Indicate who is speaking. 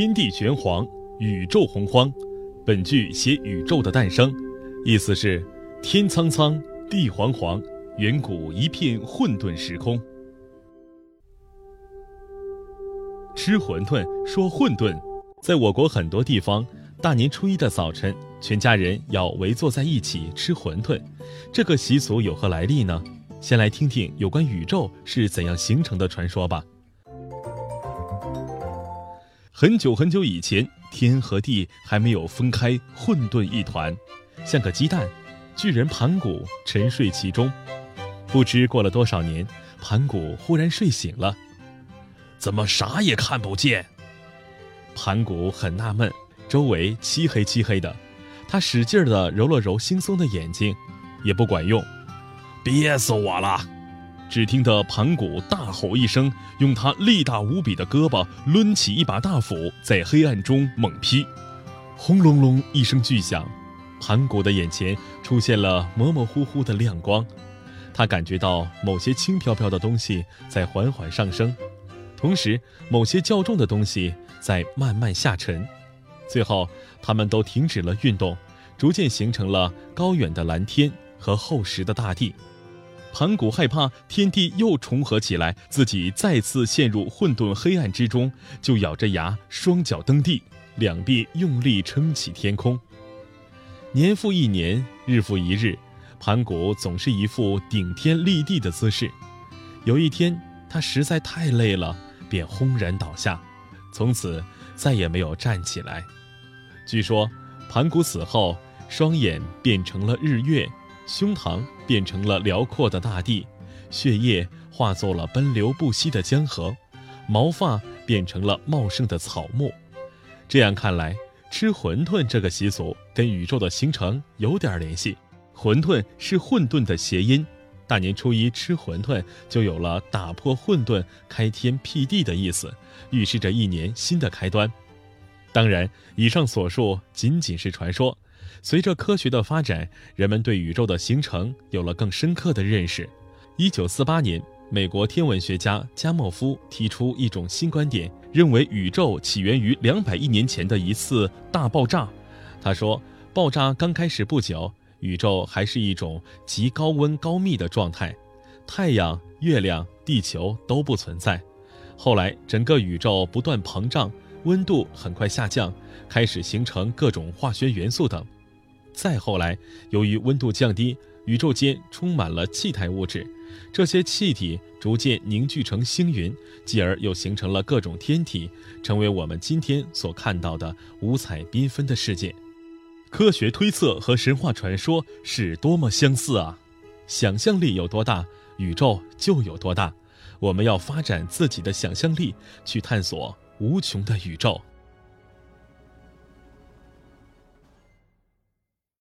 Speaker 1: 天地玄黄，宇宙洪荒。本句写宇宙的诞生，意思是天苍苍，地黄黄，远古一片混沌时空。吃馄饨说混沌，在我国很多地方，大年初一的早晨，全家人要围坐在一起吃馄饨。这个习俗有何来历呢？先来听听有关宇宙是怎样形成的传说吧。很久很久以前，天和地还没有分开，混沌一团，像个鸡蛋。巨人盘古沉睡其中，不知过了多少年，盘古忽然睡醒了，怎么啥也看不见？盘古很纳闷，周围漆黑漆黑的，他使劲地揉了揉惺忪的眼睛，也不管用，憋死我了。只听得盘古大吼一声，用他力大无比的胳膊抡起一把大斧，在黑暗中猛劈，轰隆隆一声巨响，盘古的眼前出现了模模糊糊的亮光，他感觉到某些轻飘飘的东西在缓缓上升，同时某些较重的东西在慢慢下沉，最后他们都停止了运动，逐渐形成了高远的蓝天和厚实的大地。盘古害怕天地又重合起来，自己再次陷入混沌黑暗之中，就咬着牙，双脚蹬地，两臂用力撑起天空。年复一年，日复一日，盘古总是一副顶天立地的姿势。有一天，他实在太累了，便轰然倒下，从此再也没有站起来。据说，盘古死后，双眼变成了日月。胸膛变成了辽阔的大地，血液化作了奔流不息的江河，毛发变成了茂盛的草木。这样看来，吃馄饨这个习俗跟宇宙的形成有点联系。馄饨是混沌的谐音，大年初一吃馄饨就有了打破混沌、开天辟地的意思，预示着一年新的开端。当然，以上所述仅仅是传说。随着科学的发展，人们对宇宙的形成有了更深刻的认识。一九四八年，美国天文学家加莫夫提出一种新观点，认为宇宙起源于两百亿年前的一次大爆炸。他说，爆炸刚开始不久，宇宙还是一种极高温高密的状态，太阳、月亮、地球都不存在。后来，整个宇宙不断膨胀，温度很快下降，开始形成各种化学元素等。再后来，由于温度降低，宇宙间充满了气态物质，这些气体逐渐凝聚成星云，继而又形成了各种天体，成为我们今天所看到的五彩缤纷的世界。科学推测和神话传说是多么相似啊！想象力有多大，宇宙就有多大。我们要发展自己的想象力，去探索无穷的宇宙。